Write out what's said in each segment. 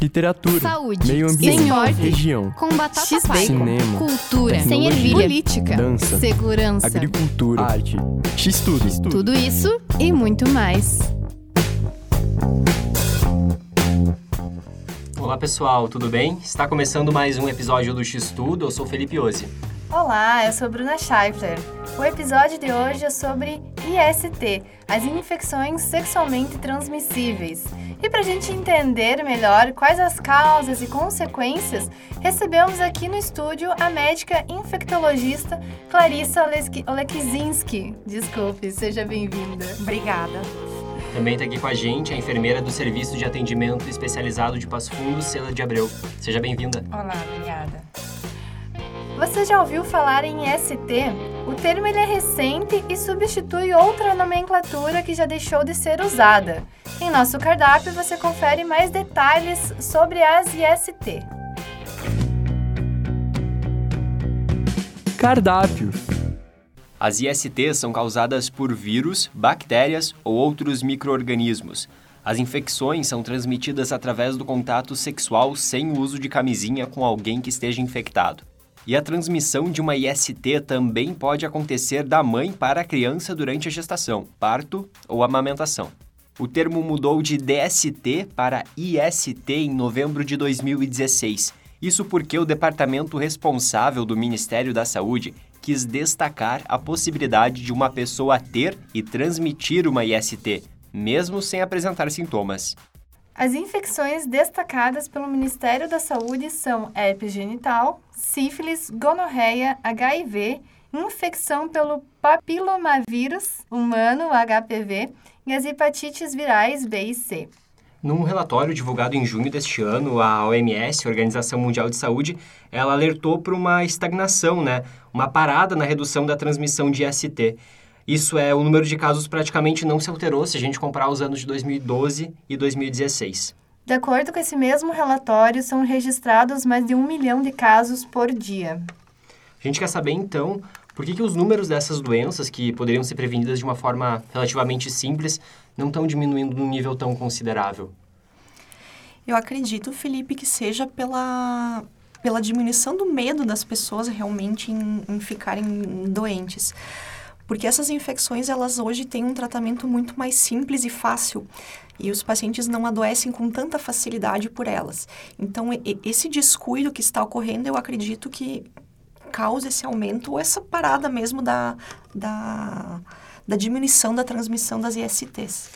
literatura, Saúde, meio ambiente, esporte, região, com batata palha, cinema, cultura, sem ervilha, política, dança, segurança, agricultura, arte, x-tudo. tudo isso e muito mais. Olá pessoal, tudo bem? Está começando mais um episódio do X-Tudo, eu sou Felipe Ozzi. Olá, eu sou Bruna Scheifler. O episódio de hoje é sobre IST, as infecções sexualmente transmissíveis. E para a gente entender melhor quais as causas e consequências, recebemos aqui no estúdio a médica infectologista Clarissa Oleski- Olekizinski. Desculpe, seja bem-vinda. Obrigada. Também está aqui com a gente a enfermeira do Serviço de Atendimento Especializado de Passo Fundo, Cela de Abreu. Seja bem-vinda. Olá, obrigada. Você já ouviu falar em IST? O termo ele é recente e substitui outra nomenclatura que já deixou de ser usada. Em nosso cardápio você confere mais detalhes sobre as IST. Cardápio. As ISTs são causadas por vírus, bactérias ou outros micro-organismos. As infecções são transmitidas através do contato sexual sem o uso de camisinha com alguém que esteja infectado. E a transmissão de uma IST também pode acontecer da mãe para a criança durante a gestação, parto ou amamentação. O termo mudou de DST para IST em novembro de 2016. Isso porque o departamento responsável do Ministério da Saúde quis destacar a possibilidade de uma pessoa ter e transmitir uma IST, mesmo sem apresentar sintomas. As infecções destacadas pelo Ministério da Saúde são herpes genital, sífilis, gonorreia, HIV, infecção pelo papilomavírus humano, HPV, e as hepatites virais B e C. Num relatório divulgado em junho deste ano, a OMS, Organização Mundial de Saúde, ela alertou para uma estagnação, né? Uma parada na redução da transmissão de IST. Isso é, o número de casos praticamente não se alterou se a gente comparar os anos de 2012 e 2016. De acordo com esse mesmo relatório, são registrados mais de um milhão de casos por dia. A gente quer saber, então, por que, que os números dessas doenças, que poderiam ser prevenidas de uma forma relativamente simples, não estão diminuindo num nível tão considerável? Eu acredito, Felipe, que seja pela, pela diminuição do medo das pessoas realmente em, em ficarem doentes. Porque essas infecções, elas hoje têm um tratamento muito mais simples e fácil. E os pacientes não adoecem com tanta facilidade por elas. Então, esse descuido que está ocorrendo, eu acredito que causa esse aumento ou essa parada mesmo da, da, da diminuição da transmissão das ISTs.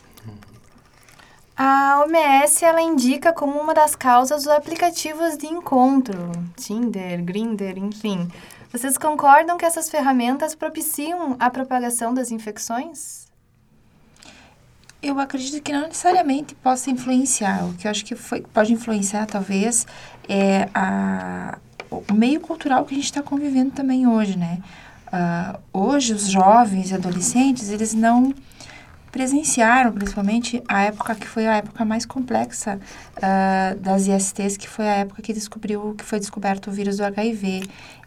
A OMS ela indica como uma das causas os aplicativos de encontro, Tinder, Grindr, enfim. Vocês concordam que essas ferramentas propiciam a propagação das infecções? Eu acredito que não necessariamente possa influenciar. O que eu acho que foi, pode influenciar, talvez, é a, o meio cultural que a gente está convivendo também hoje, né? Ah, hoje, os jovens e adolescentes, eles não presenciaram, principalmente, a época que foi a época mais complexa ah, das ISTs, que foi a época que descobriu, que foi descoberto o vírus do HIV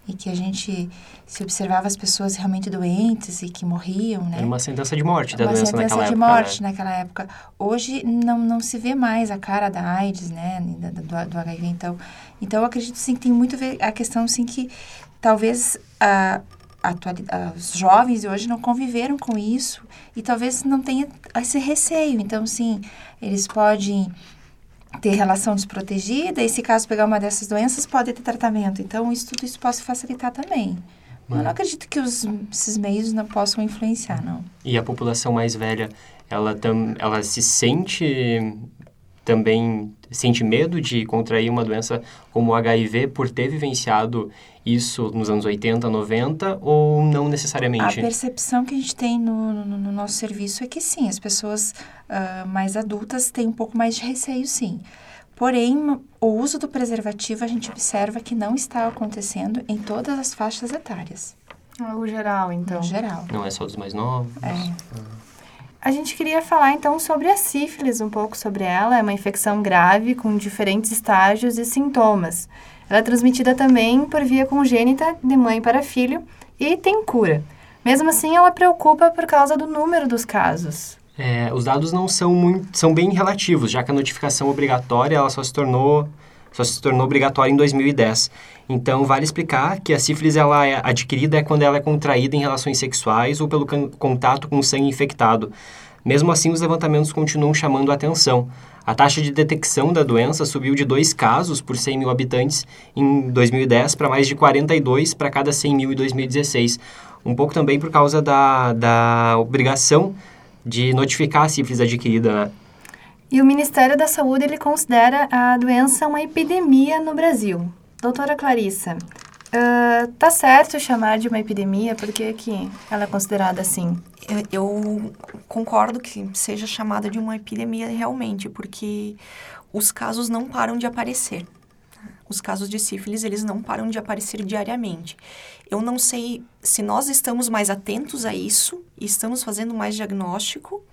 e que a gente se observava as pessoas realmente doentes e que morriam, né? Era uma sentença de morte da uma doença sentença naquela de época. morte né? naquela época. Hoje não, não se vê mais a cara da AIDS, né, da- do, do HIV. Então, então eu acredito sim que tem muito a ver a questão sim que talvez a- os jovens de hoje não conviveram com isso e talvez não tenha esse receio. Então, sim, eles podem ter relação desprotegida e se caso pegar uma dessas doenças pode ter tratamento. Então, isso tudo isso pode facilitar também. Eu não acredito que os, esses meios não possam influenciar, não. E a população mais velha, ela, tam, ela se sente também, sente medo de contrair uma doença como o HIV por ter vivenciado isso nos anos 80, 90 ou não A necessariamente? percepção que a gente tem no, no, no nosso serviço é que sim, as pessoas ah, mais adultas têm um pouco mais de receio, sim. Porém, o uso do preservativo a gente observa que não está acontecendo em todas as faixas etárias, O geral, então. no geral. Não é só dos mais novos? É. A gente queria falar então sobre a sífilis, um pouco sobre ela. É uma infecção grave com diferentes estágios e sintomas. Ela é transmitida também por via congênita de mãe para filho e tem cura. Mesmo assim, ela preocupa por causa do número dos casos. É, os dados não são muito, são bem relativos, já que a notificação obrigatória ela só se tornou só se tornou obrigatória em 2010. Então, vale explicar que a sífilis ela é adquirida é quando ela é contraída em relações sexuais ou pelo contato com sangue infectado. Mesmo assim, os levantamentos continuam chamando a atenção. A taxa de detecção da doença subiu de 2 casos por 100 mil habitantes em 2010 para mais de 42 para cada 100 mil em 2016. Um pouco também por causa da, da obrigação de notificar a sífilis adquirida, né? E o Ministério da Saúde ele considera a doença uma epidemia no Brasil. Doutora Clarissa, uh, tá certo chamar de uma epidemia? Por que, que ela é considerada assim? Eu concordo que seja chamada de uma epidemia realmente, porque os casos não param de aparecer. Os casos de sífilis, eles não param de aparecer diariamente. Eu não sei se nós estamos mais atentos a isso e estamos fazendo mais diagnóstico,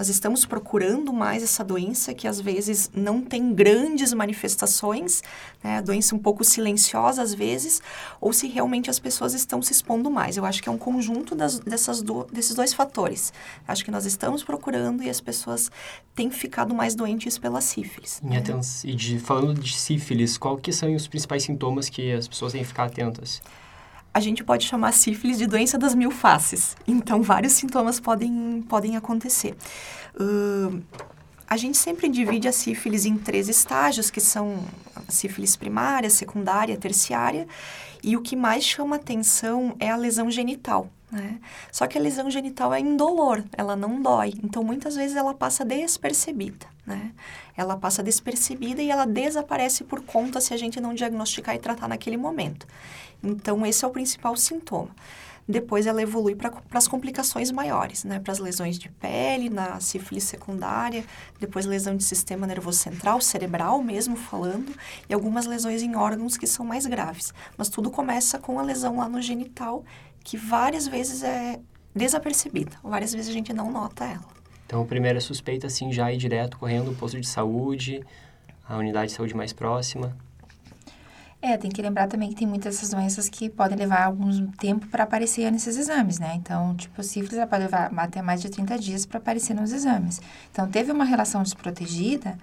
nós estamos procurando mais essa doença que às vezes não tem grandes manifestações, né? a doença um pouco silenciosa às vezes, ou se realmente as pessoas estão se expondo mais. Eu acho que é um conjunto das, dessas do, desses dois fatores. Acho que nós estamos procurando e as pessoas têm ficado mais doentes pela sífilis. Né? E falando de sífilis, qual que são os principais sintomas que as pessoas têm que ficar atentas? A gente pode chamar sífilis de doença das mil faces. Então, vários sintomas podem, podem acontecer. Uh, a gente sempre divide a sífilis em três estágios, que são a sífilis primária, secundária, terciária. E o que mais chama atenção é a lesão genital. Né? Só que a lesão genital é indolor, ela não dói. Então, muitas vezes ela passa despercebida. Né? Ela passa despercebida e ela desaparece por conta se a gente não diagnosticar e tratar naquele momento. Então, esse é o principal sintoma. Depois ela evolui para as complicações maiores, né? Para as lesões de pele, na sífilis secundária, depois lesão de sistema nervoso central, cerebral mesmo falando, e algumas lesões em órgãos que são mais graves. Mas tudo começa com a lesão lá no genital, que várias vezes é desapercebida. Várias vezes a gente não nota ela. Então, a primeira suspeita, assim, já ir direto correndo o posto de saúde, a unidade de saúde mais próxima. É, tem que lembrar também que tem muitas dessas doenças que podem levar algum tempo para aparecer nesses exames, né? Então, tipo, sífilis pode levar até mais de 30 dias para aparecer nos exames. Então, teve uma relação desprotegida,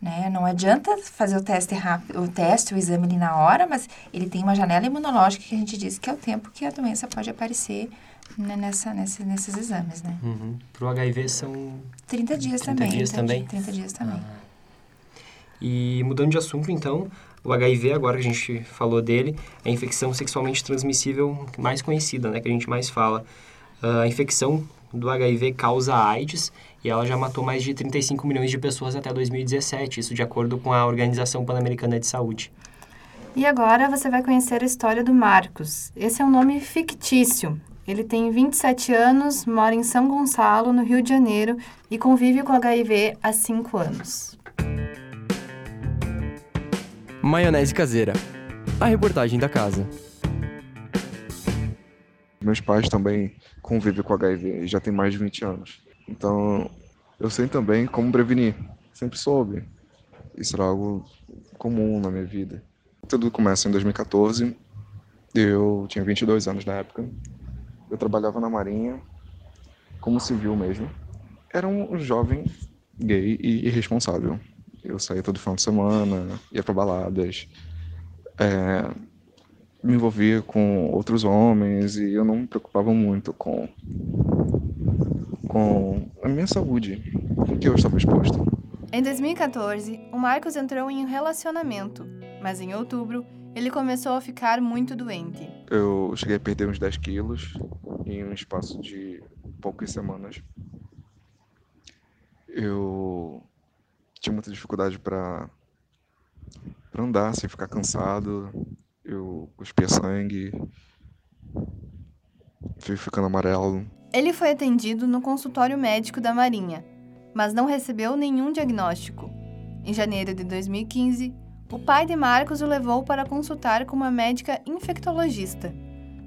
né? Não adianta fazer o teste rápido, o teste, o exame ali na hora, mas ele tem uma janela imunológica que a gente diz que é o tempo que a doença pode aparecer né, nessa, nesse, nesses exames, né? Uhum. Para o HIV são... 30 dias 30 também. Dias 30 também? 30 dias também. Ah. E mudando de assunto, então, o HIV, agora que a gente falou dele, é a infecção sexualmente transmissível mais conhecida, né, que a gente mais fala. Uh, a infecção do HIV causa AIDS e ela já matou mais de 35 milhões de pessoas até 2017, isso de acordo com a Organização Pan-Americana de Saúde. E agora você vai conhecer a história do Marcos. Esse é um nome fictício. Ele tem 27 anos, mora em São Gonçalo, no Rio de Janeiro, e convive com HIV há 5 anos. Maionese caseira. A reportagem da casa. Meus pais também convivem com HIV, já tem mais de 20 anos. Então, eu sei também como prevenir. Sempre soube. Isso era algo comum na minha vida. Tudo começa em 2014. Eu tinha 22 anos na época. Eu trabalhava na Marinha, como civil mesmo. Era um jovem gay e irresponsável. Eu saía todo final de semana, ia para baladas, é, me envolvia com outros homens e eu não me preocupava muito com, com a minha saúde, com que eu estava exposto. Em 2014, o Marcos entrou em um relacionamento, mas em outubro ele começou a ficar muito doente. Eu cheguei a perder uns 10 quilos em um espaço de poucas semanas. Eu tinha muita dificuldade para andar sem ficar cansado. Eu cuspia sangue, fui ficando amarelo. Ele foi atendido no consultório médico da Marinha, mas não recebeu nenhum diagnóstico. Em janeiro de 2015, o pai de Marcos o levou para consultar com uma médica infectologista.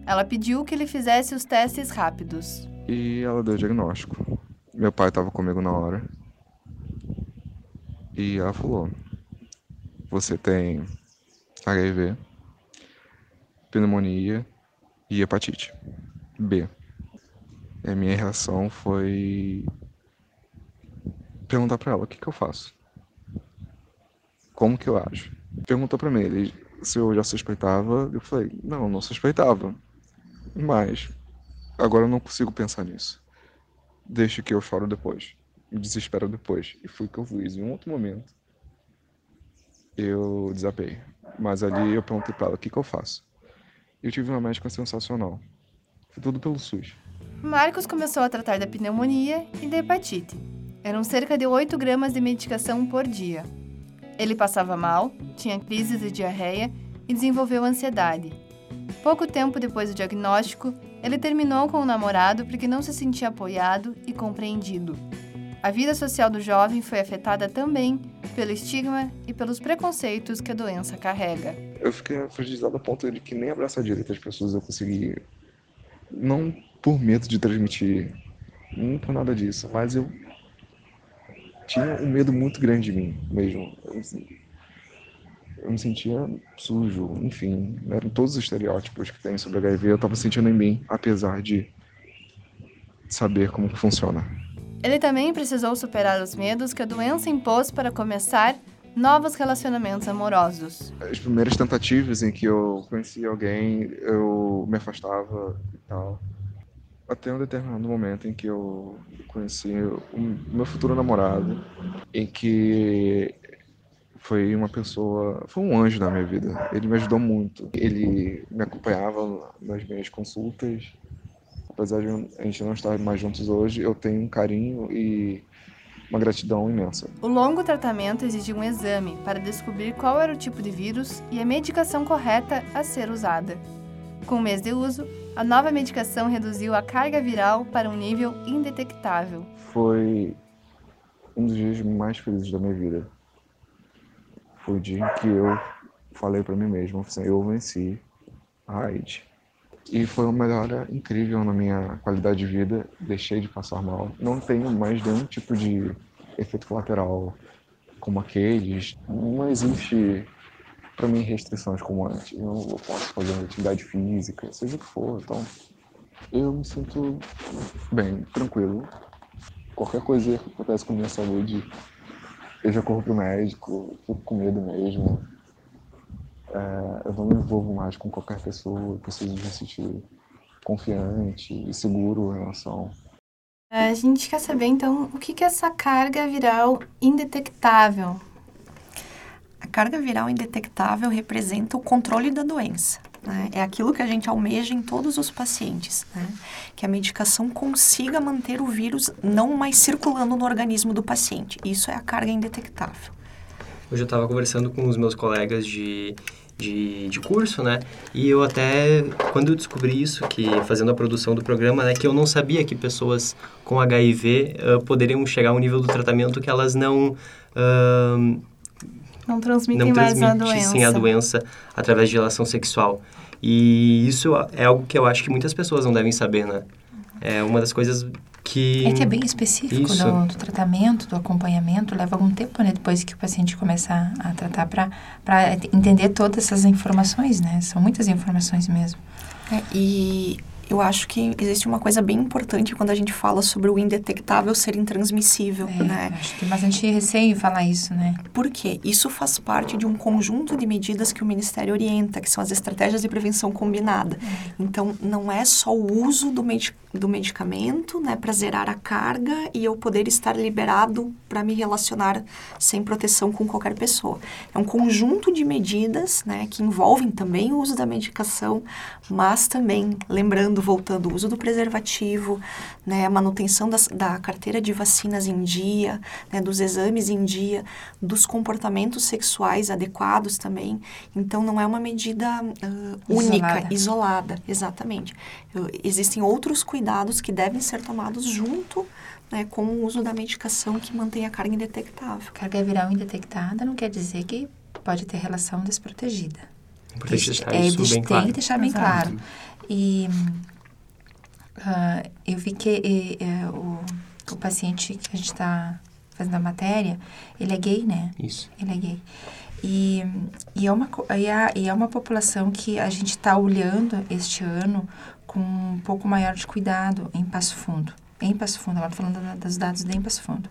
Ela pediu que ele fizesse os testes rápidos. E ela deu o diagnóstico. Meu pai estava comigo na hora. E ela falou: Você tem HIV, pneumonia e hepatite B. E a minha reação foi perguntar para ela o que, que eu faço. Como que eu ajo? Perguntou para mim ele, se eu já suspeitava. Eu falei, não, não suspeitava. Mas agora eu não consigo pensar nisso. Deixa que eu choro depois. Me desespero depois. E foi o que eu fiz. Em um outro momento, eu desapei. Mas ali eu perguntei para ela o que, que eu faço. Eu tive uma médica sensacional. Foi tudo pelo SUS. Marcos começou a tratar da pneumonia e da hepatite. Eram cerca de 8 gramas de medicação por dia. Ele passava mal, tinha crises de diarreia e desenvolveu ansiedade. Pouco tempo depois do diagnóstico, ele terminou com o namorado porque não se sentia apoiado e compreendido. A vida social do jovem foi afetada também pelo estigma e pelos preconceitos que a doença carrega. Eu fiquei fragilizado a ponto de que nem abraçar direito as pessoas eu consegui. Não por medo de transmitir, não por nada disso, mas eu tinha um medo muito grande de mim mesmo. Eu, eu me sentia sujo, enfim, eram todos os estereótipos que tem sobre HIV, eu estava sentindo em mim, apesar de saber como funciona. Ele também precisou superar os medos que a doença impôs para começar novos relacionamentos amorosos. As primeiras tentativas em que eu conheci alguém, eu me afastava e tal. Até um determinado momento em que eu conheci o meu futuro namorado, em que foi uma pessoa, foi um anjo na minha vida. Ele me ajudou muito. Ele me acompanhava nas minhas consultas. Apesar de a gente não estar mais juntos hoje, eu tenho um carinho e uma gratidão imensa. O longo tratamento exigiu um exame para descobrir qual era o tipo de vírus e a medicação correta a ser usada. Com um mês de uso, a nova medicação reduziu a carga viral para um nível indetectável. Foi um dos dias mais felizes da minha vida. Foi o dia em que eu falei para mim mesmo, assim, eu venci a AIDS. E foi uma melhora incrível na minha qualidade de vida, deixei de passar mal. Não tenho mais nenhum tipo de efeito colateral como aqueles. Não existe para mim restrições como antes. Eu posso fazer uma atividade física, seja o que for. Então, eu me sinto bem, tranquilo. Qualquer coisa que acontece com minha saúde, eu já corro pro médico, fico com medo mesmo. É, eu não me envolvo mais com qualquer pessoa, eu preciso me sentir confiante e seguro em relação. A gente quer saber então o que é essa carga viral indetectável. A carga viral indetectável representa o controle da doença. Né? É aquilo que a gente almeja em todos os pacientes, né? que a medicação consiga manter o vírus não mais circulando no organismo do paciente. Isso é a carga indetectável. Hoje eu estava conversando com os meus colegas de, de, de, curso, né? E eu até, quando eu descobri isso, que fazendo a produção do programa, né? Que eu não sabia que pessoas com HIV uh, poderiam chegar a um nível do tratamento que elas não... Uh, não transmitem não mais a doença. a doença através de relação sexual. E isso é algo que eu acho que muitas pessoas não devem saber, né? É uma das coisas que... É que é bem específico do, do, tratamento, do acompanhamento. Leva algum tempo, né? Depois que o paciente começa a tratar para entender todas essas informações, né? São muitas informações mesmo. É, e eu acho que existe uma coisa bem importante quando a gente fala sobre o indetectável ser intransmissível, é, né? Acho que tem bastante receio em falar isso, né? Por quê? Isso faz parte de um conjunto de medidas que o Ministério orienta, que são as estratégias de prevenção combinada. É. Então, não é só o uso do, medic do medicamento, né, para zerar a carga e eu poder estar liberado para me relacionar sem proteção com qualquer pessoa. É um conjunto de medidas, né, que envolvem também o uso da medicação, mas também, lembrando voltando, o uso do preservativo, né, a manutenção das, da carteira de vacinas em dia, né, dos exames em dia, dos comportamentos sexuais adequados também. Então, não é uma medida uh, única, isolada. isolada, exatamente. Eu, existem outros cuidados que devem ser tomados junto né, com o uso da medicação que mantém a carga indetectável. Carga viral indetectada não quer dizer que pode ter relação desprotegida. Importante deixar é, isso bem tem claro. que deixar bem Exato. claro. E uh, eu vi que e, e, o, o paciente que a gente está fazendo a matéria, ele é gay, né? Isso. Ele é gay. E, e, é, uma, e, é, e é uma população que a gente está olhando este ano com um pouco maior de cuidado em Passo Fundo. em Passo Fundo, agora falando dos dados de em Passo Fundo.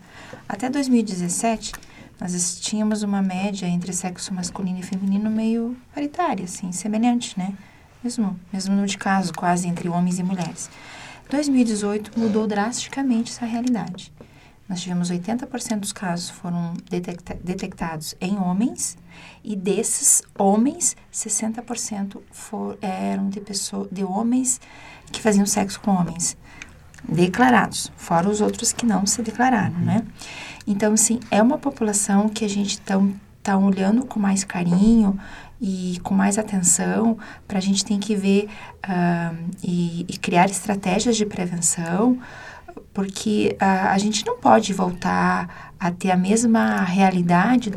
Até 2017, nós tínhamos uma média entre sexo masculino e feminino meio paritária, assim, semelhante, né? Mesmo, mesmo número de casos, quase entre homens e mulheres. 2018 mudou drasticamente essa realidade. Nós tivemos 80% dos casos foram detecta detectados em homens e desses homens, 60% for, eram de, pessoa, de homens que faziam sexo com homens declarados, fora os outros que não se declararam, né? Então, assim, é uma população que a gente está tá olhando com mais carinho e com mais atenção, para a gente tem que ver uh, e, e criar estratégias de prevenção, porque a, a gente não pode voltar a ter a mesma realidade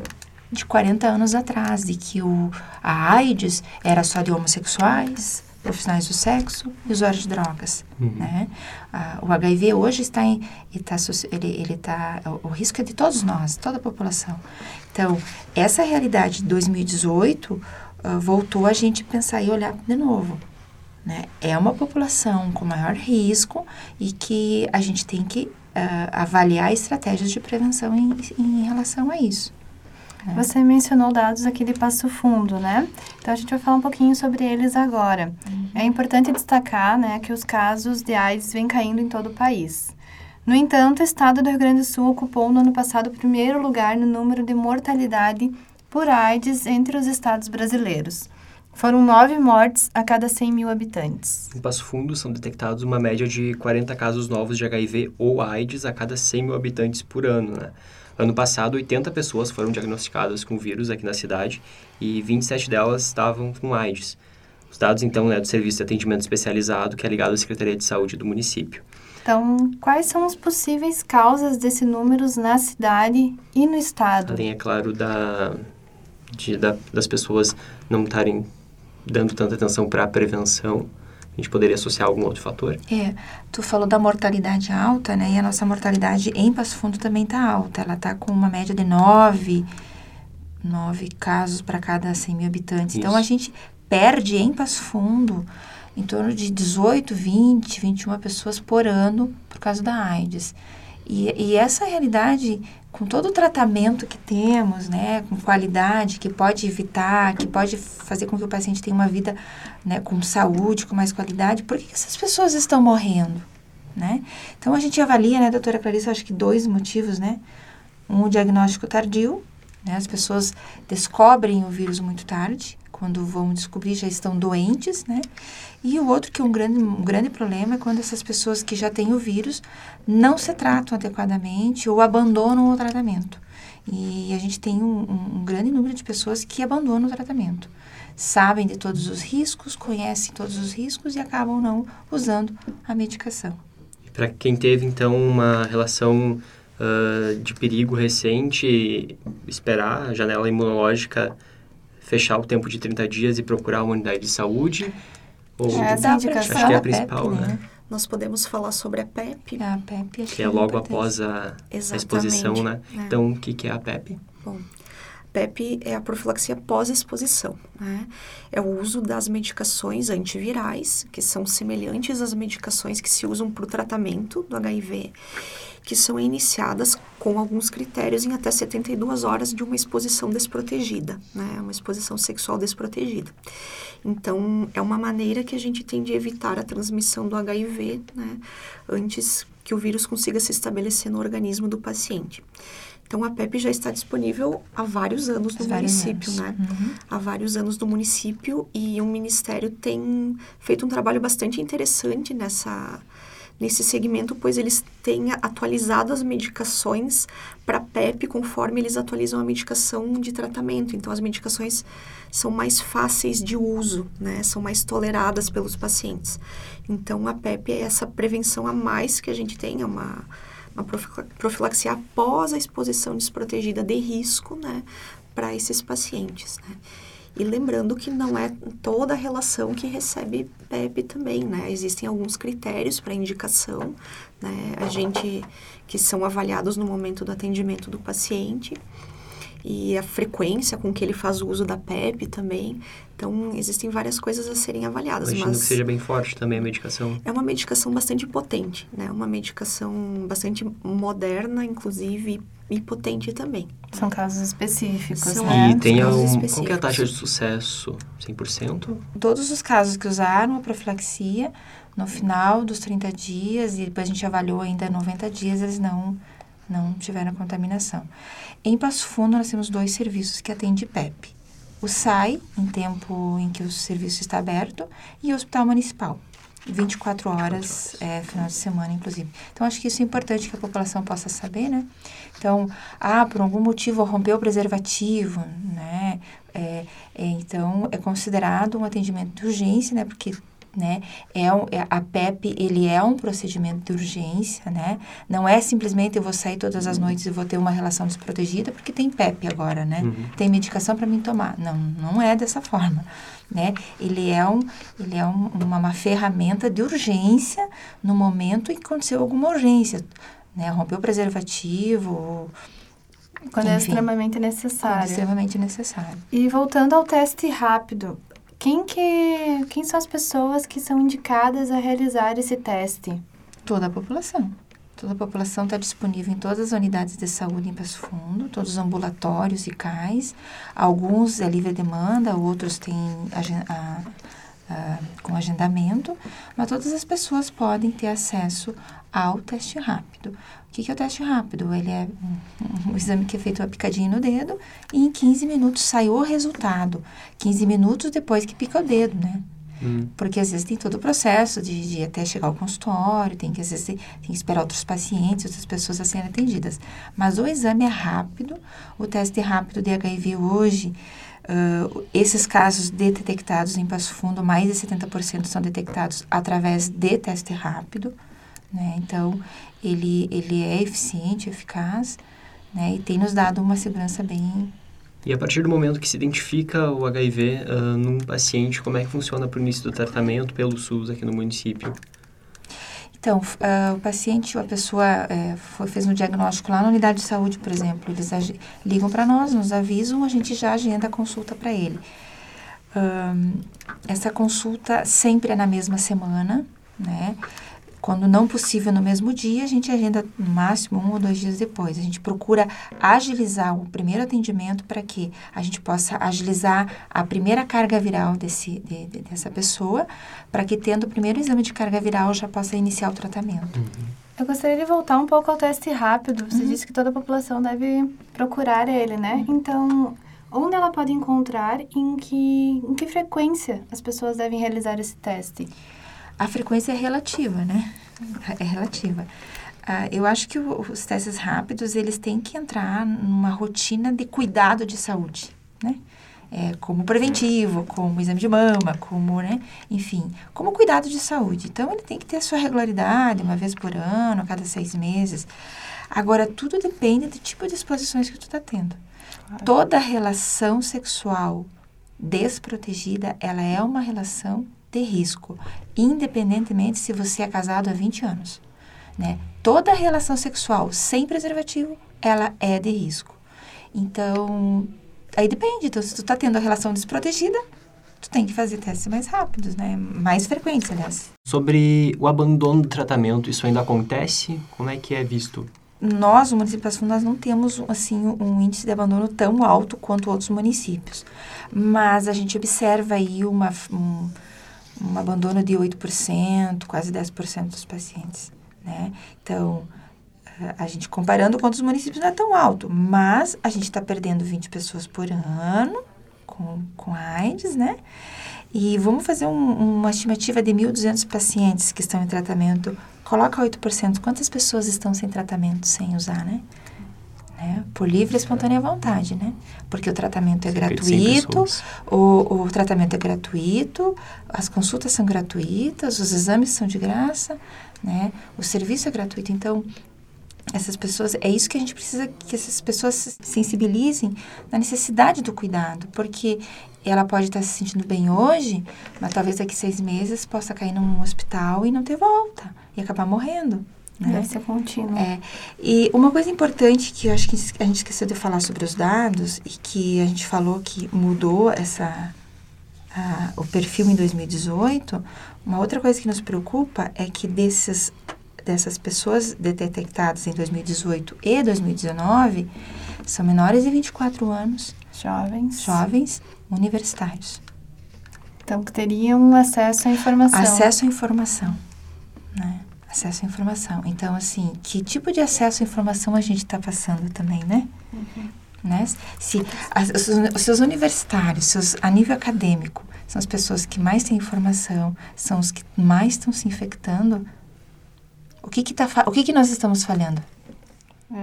de 40 anos atrás, de que o, a AIDS era só de homossexuais, profissionais do sexo e usuários de drogas, uhum. né? o HIV hoje está em, ele tá, ele, ele tá, o, o risco é de todos nós, toda a população. Então, essa realidade de 2018 uh, voltou a gente pensar e olhar de novo. Né? É uma população com maior risco e que a gente tem que uh, avaliar estratégias de prevenção em, em relação a isso. Né? Você mencionou dados aqui de Passo Fundo, né? Então a gente vai falar um pouquinho sobre eles agora. Uhum. É importante destacar né, que os casos de AIDS vêm caindo em todo o país. No entanto, o estado do Rio Grande do Sul ocupou no ano passado o primeiro lugar no número de mortalidade por AIDS entre os estados brasileiros. Foram nove mortes a cada 100 mil habitantes. Em Passo Fundo, são detectados uma média de 40 casos novos de HIV ou AIDS a cada 100 mil habitantes por ano. Né? Ano passado, 80 pessoas foram diagnosticadas com vírus aqui na cidade e 27 delas estavam com AIDS. Os dados, então, né, do Serviço de Atendimento Especializado, que é ligado à Secretaria de Saúde do município. Então, quais são as possíveis causas desses números na cidade e no estado? Além, é claro, da, de, da, das pessoas não estarem dando tanta atenção para a prevenção, a gente poderia associar algum outro fator? É, tu falou da mortalidade alta, né? E a nossa mortalidade em Passo Fundo também está alta. Ela está com uma média de nove, nove casos para cada 100 mil habitantes. Isso. Então, a gente perde em Passo Fundo em torno de 18, 20, 21 pessoas por ano por causa da AIDS. E, e essa realidade com todo o tratamento que temos, né, com qualidade, que pode evitar, que pode fazer com que o paciente tenha uma vida né, com saúde, com mais qualidade, por que essas pessoas estão morrendo? Né? Então, a gente avalia, né, doutora Clarice, acho que dois motivos, né? Um, o diagnóstico tardio, né? As pessoas descobrem o vírus muito tarde, quando vão descobrir já estão doentes, né? E o outro que é um grande, um grande problema é quando essas pessoas que já têm o vírus não se tratam adequadamente ou abandonam o tratamento. E a gente tem um, um, grande número de pessoas que abandonam o tratamento. Sabem de todos os riscos, conhecem todos os riscos e acabam não usando a medicação. Para quem teve, então, uma relação uh, de perigo recente, esperar a janela imunológica fechar o tempo de 30 dias e procurar uma unidade de saúde? Ou... É, essa indicação acho que é a principal, PEP, né? né? Nós podemos falar sobre a PEP. A PEP que é logo após a, a exposição, né? É. Então, o que, que é a PEP? Bom, PEP é a profilaxia pós-exposição. Né? É o uso das medicações antivirais, que são semelhantes às medicações que se usam para o tratamento do HIV que são iniciadas com alguns critérios em até 72 horas de uma exposição desprotegida, né? Uma exposição sexual desprotegida. Então, é uma maneira que a gente tem de evitar a transmissão do HIV, né? Antes que o vírus consiga se estabelecer no organismo do paciente. Então, a PEP já está disponível há vários anos no vários município, anos. né? Uhum. Há vários anos no município e o Ministério tem feito um trabalho bastante interessante nessa nesse segmento, pois eles têm atualizado as medicações para PEP conforme eles atualizam a medicação de tratamento. Então, as medicações são mais fáceis de uso, né? São mais toleradas pelos pacientes. Então, a PEP é essa prevenção a mais que a gente tem, é uma, uma profilaxia após a exposição desprotegida de risco, né? Para esses pacientes, né? E lembrando que não é toda a relação que recebe PEP também, né? Existem alguns critérios para indicação, né? A gente que são avaliados no momento do atendimento do paciente. E a frequência com que ele faz o uso da PEP também. Então, existem várias coisas a serem avaliadas. Imagino mas que seja bem forte também a medicação. É uma medicação bastante potente, né? Uma medicação bastante moderna, inclusive, e potente também. São casos específicos, São né? E tem casos um, qual é a taxa de sucesso? 100%? Todos os casos que usaram a profilaxia, no final dos 30 dias, e depois a gente avaliou ainda 90 dias, eles não, não tiveram contaminação. Em Passo Fundo, nós temos dois serviços que atendem PEP. O SAI, em tempo em que o serviço está aberto, e o Hospital Municipal. 24 horas, é, final de semana, inclusive. Então, acho que isso é importante que a população possa saber, né? Então, ah, por algum motivo rompeu o preservativo, né? É, é, então, é considerado um atendimento de urgência, né? Porque né? É, um, é a PEP, ele é um procedimento de urgência, né? Não é simplesmente eu vou sair todas as noites e vou ter uma relação desprotegida porque tem PEP agora, né? Uhum. Tem medicação para mim tomar. Não, não é dessa forma, né? Ele é, um, ele é um, uma, uma ferramenta de urgência no momento em que aconteceu alguma urgência, né? Rompeu o preservativo, Quando é Enfim. extremamente é necessário. extremamente necessário. E voltando ao teste rápido, quem que quem são as pessoas que são indicadas a realizar esse teste? Toda a população. Toda a população está disponível em todas as unidades de saúde em Passo Fundo, todos os ambulatórios e CAIS. Alguns é livre demanda, outros têm agen- a- a- com agendamento, mas todas as pessoas podem ter acesso ao teste rápido. O que, que é o teste rápido? Ele é um, um exame que é feito uma picadinha no dedo e em 15 minutos sai o resultado. 15 minutos depois que pica o dedo, né? Hum. Porque às vezes tem todo o processo de, de até chegar ao consultório, tem que às vezes tem, tem que esperar outros pacientes, outras pessoas a serem atendidas. Mas o exame é rápido, o teste rápido de HIV hoje, ah, esses casos de detectados em Passo Fundo, mais de 70% são detectados através de teste rápido, né? Então, ele, ele é eficiente, eficaz, né? E tem nos dado uma segurança bem E a partir do momento que se identifica o HIV ah, num paciente, como é que funciona para o início do tratamento pelo SUS aqui no município? Então, ah, o paciente a pessoa eh, foi, fez um diagnóstico lá na unidade de saúde, por exemplo, eles ligam para nós, nos avisam, a gente já agenda a consulta para ele. Ahn, essa consulta sempre é na mesma semana, né? Quando não possível no mesmo dia, a gente agenda no máximo um ou dois dias depois. A gente procura agilizar o primeiro atendimento para que a gente possa agilizar a primeira carga viral desse, de- de- dessa pessoa, para que tendo o primeiro exame de carga viral já possa iniciar o tratamento. Eu gostaria de voltar um pouco ao teste rápido. Você disse que toda a população deve procurar ele, né? Então, onde ela pode encontrar e em que, em que frequência as pessoas devem realizar esse teste? A frequência é relativa, né? É relativa. Ah, eu acho que o- os testes rápidos, eles têm que entrar numa rotina de cuidado de saúde, né? É, como preventivo, como exame de mama, como, né? Enfim, como cuidado de saúde. Então, ele tem que ter a sua regularidade, uma vez por ano, a cada seis meses. Agora, tudo depende do tipo de exposições que tu está tendo. Toda relação sexual desprotegida, ela é uma relação de risco, independentemente se você é casado há 20 anos, né? Toda relação sexual sem preservativo, ela é de risco. Então, aí depende. Então, se tu tá tendo a relação desprotegida, tu tem que fazer testes mais rápidos, né? Mais frequentes, aliás. Sobre o abandono do tratamento, isso ainda acontece? Como é que é visto? Nós, o município de nós não temos, assim, um índice de abandono tão alto quanto outros municípios. Mas a gente observa aí uma, um, um abandono de 8%, quase 10% dos pacientes, né? Então, a- a gente comparando com outros municípios não é tão alto, mas a gente está perdendo 20 pessoas por ano com, com AIDS, né? E vamos fazer um- uma estimativa de 1.200 pacientes que estão em tratamento. Coloca 8%. Quantas pessoas estão sem tratamento, sem usar, né? Né? Por livre e espontânea vontade, né? Porque o tratamento é Cerca de 100 gratuito, o, o tratamento é gratuito, as consultas são gratuitas, os exames são de graça, né? O serviço é gratuito. Então, essas pessoas, é isso que a gente precisa que essas pessoas se sensibilizem na necessidade do cuidado, porque ela pode estar se sentindo bem hoje, mas talvez daqui seis meses possa cair num hospital e não ter volta e acabar morrendo. Né? Deve ser contínuo. É, e uma coisa importante que eu acho que a gente esqueceu de falar sobre os dados e que a gente falou que mudou essa a- o perfil em 2018, uma outra coisa que nos preocupa é que desses, dessas pessoas detectadas em 2018 e 2019 são menores de 24 anos, Jovens. jovens, universitários. Então, que teriam acesso à informação. Acesso à informação, né? Acesso à informação. Então, assim, que tipo de acesso à informação a gente está passando também, né? né? Se, as, os, os seus universitários, seus, a nível acadêmico, são as pessoas que mais têm informação, são os que mais estão se infectando, o que que, tá, o que que nós estamos falhando?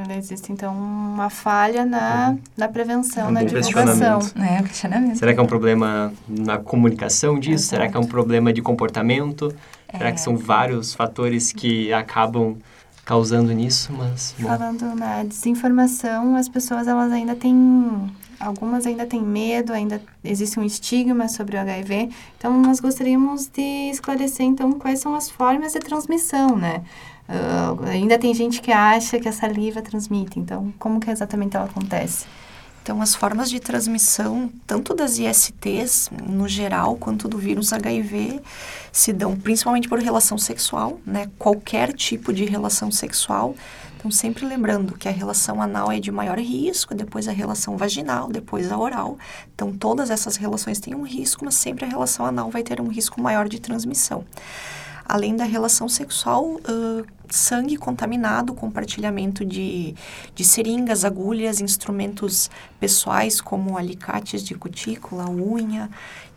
É, Existe, então, uma falha na, na prevenção, Um na divulgação. Né? O questionamento. Será que é um problema na comunicação disso? Será que é um problema de comportamento? Será É. que são vários fatores que acabam causando nisso? Mas, bom, Falando na desinformação, as pessoas elas ainda têm, algumas ainda têm medo, ainda existe um estigma sobre o HIV. Então, nós gostaríamos de esclarecer, então, quais são as formas de transmissão, né? Ah, ainda tem gente que acha que a saliva transmite, então, como que exatamente ela acontece? Então, as formas de transmissão, tanto das ISTs no geral, quanto do vírus HIV, se dão principalmente por relação sexual, né? Qualquer tipo de relação sexual. Então, sempre lembrando que a relação anal é de maior risco, depois a relação vaginal, depois a oral. Então, todas essas relações têm um risco, mas sempre a relação anal vai ter um risco maior de transmissão. Além da relação sexual, ãh, sangue contaminado, compartilhamento de, de seringas, agulhas, instrumentos pessoais como alicates de cutícula, unha.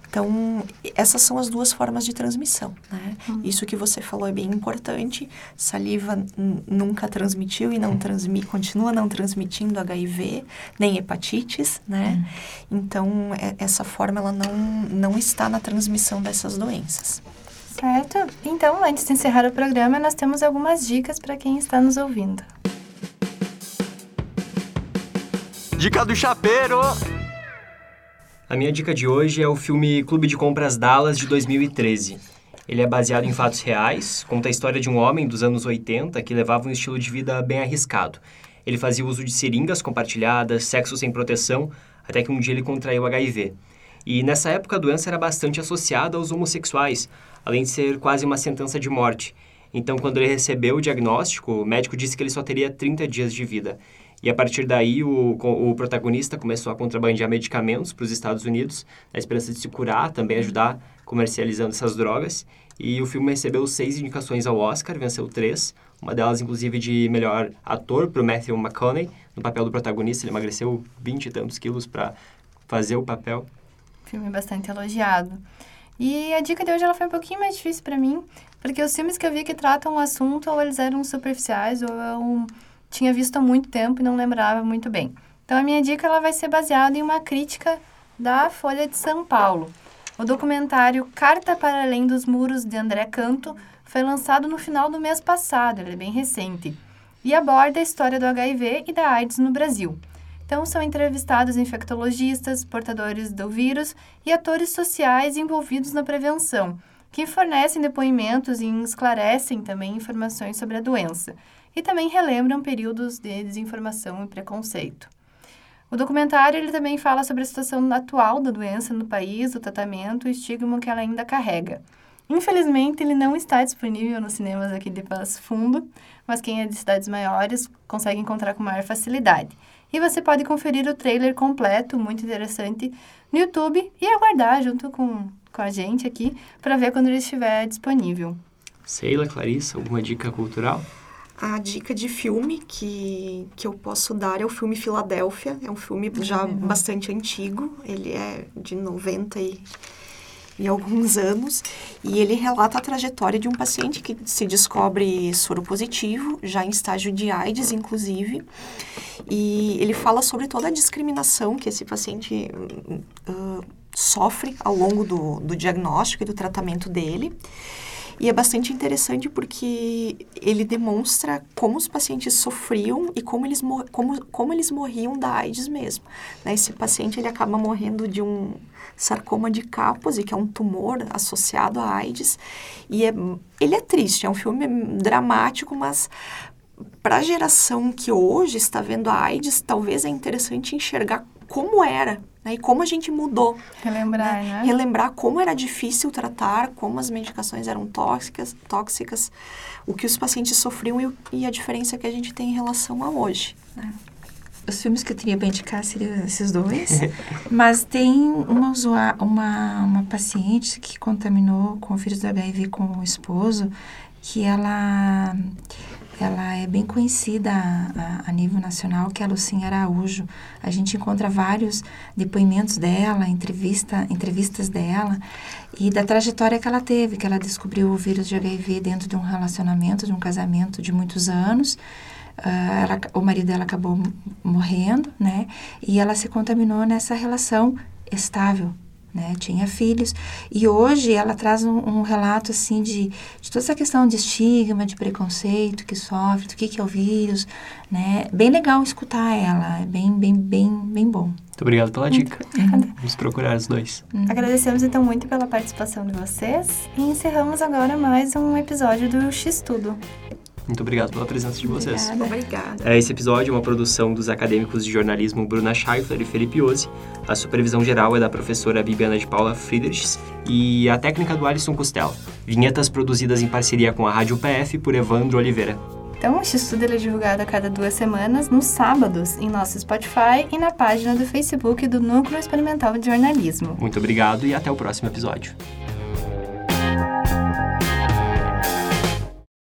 Então, essas são as duas formas de transmissão, né? Isso que você falou é bem importante. Saliva nunca transmitiu e não transmite, continua não transmitindo HIV, nem hepatites, né? Então, é- essa forma ela não, não está na transmissão dessas doenças. Certo? Então, antes de encerrar o programa, nós temos algumas dicas para quem está nos ouvindo. Dica do chapeiro! A minha dica de hoje é o filme Clube de Compras Dallas de 2013. Ele é baseado em fatos reais, conta a história de um homem dos anos 80 que levava um estilo de vida bem arriscado. Ele fazia uso de seringas compartilhadas, sexo sem proteção, até que um dia ele contraiu HIV. E nessa época a doença era bastante associada aos homossexuais, além de ser quase uma sentença de morte. Então, quando ele recebeu o diagnóstico, o médico disse que ele só teria 30 dias de vida. E a partir daí, o, o protagonista começou a contrabandear medicamentos para os Estados Unidos, na esperança de se curar, também ajudar comercializando essas drogas. E o filme recebeu seis indicações ao Oscar, venceu três. Uma delas, inclusive, de melhor ator para o Matthew McConaughey, no papel do protagonista. Ele emagreceu 20 e tantos quilos para fazer o papel. Filme bastante elogiado. E a dica de hoje ela foi um pouquinho mais difícil para mim, porque os filmes que eu vi que tratam o assunto, ou eles eram superficiais, ou eu tinha visto há muito tempo e não lembrava muito bem. Então a minha dica ela vai ser baseada em uma crítica da Folha de São Paulo. O documentário Carta para Além dos Muros de André Canto foi lançado no final do mês passado, ele é bem recente, e aborda a história do HIV e da AIDS no Brasil. Então, são entrevistados infectologistas, portadores do vírus e atores sociais envolvidos na prevenção, que fornecem depoimentos e esclarecem também informações sobre a doença, e também relembram períodos de desinformação e preconceito. O documentário ele também fala sobre a situação atual da doença no país, o tratamento e o estigma que ela ainda carrega. Infelizmente, ele não está disponível nos cinemas aqui de Passo Fundo, mas quem é de cidades maiores consegue encontrar com maior facilidade. E você pode conferir o trailer completo, muito interessante, no YouTube e aguardar junto com, com a gente aqui para ver quando ele estiver disponível. Sheila, Clarissa, alguma dica cultural? A dica de filme que, que eu posso dar é o filme Filadélfia. É um filme já bastante antigo. Ele é de 90 e, e alguns anos. E ele relata a trajetória de um paciente que se descobre soro positivo, já em estágio de AIDS, inclusive. E ele fala sobre toda a discriminação que esse paciente ah, sofre ao longo do, do diagnóstico e do tratamento dele. E é bastante interessante porque ele demonstra como os pacientes sofriam e como eles, como, como eles morriam da AIDS mesmo. né? Esse paciente ele acaba morrendo de um, sarcoma de Kaposi, que é um tumor associado à AIDS. E é, ele é triste, é um filme dramático, mas para a geração que hoje está vendo a AIDS, talvez é interessante enxergar como era né, e como a gente mudou. Relembrar, né? Relembrar como era difícil tratar, como as medicações eram tóxicas, tóxicas o que os pacientes sofriam e, e a diferença que a gente tem em relação a hoje. Né? Os filmes que eu teria para indicar seriam esses dois. Mas tem uma, uma, uma paciente que contaminou com o vírus do HIV com o esposo, que ela ela é bem conhecida a, a, nível nacional, que é a Lucinha Araújo. A gente encontra vários depoimentos dela, entrevista, entrevistas dela e da trajetória que ela teve, que ela descobriu o vírus de HIV dentro de um relacionamento, de um casamento de muitos anos. Uh, ela, o marido dela acabou morrendo, né? E ela se contaminou nessa relação estável, né? Tinha filhos. E hoje ela traz um, um, relato, assim, de, de toda essa questão de estigma, de preconceito que sofre, do que, que é o vírus, né? Bem legal escutar ela, é bem, bem, bem, bem bom. Muito obrigado pela dica. Uhum. Vamos procurar os dois. Uhum. Agradecemos, então, muito pela participação de vocês. E encerramos agora mais um episódio do X-Tudo. Muito obrigado pela presença de vocês. Obrigada. É, esse episódio é uma produção dos acadêmicos de jornalismo Bruna Scheifler e Felipe Ozzi. A supervisão geral é da professora Bibiana de Paula Friedrichs e a técnica do Alisson Costela. Vinhetas produzidas em parceria com a Rádio PF por Evandro Oliveira. Então, este estudo é divulgado a cada duas semanas, nos sábados, em nosso Spotify e na página do Facebook do Núcleo Experimental de Jornalismo. Muito obrigado e até o próximo episódio.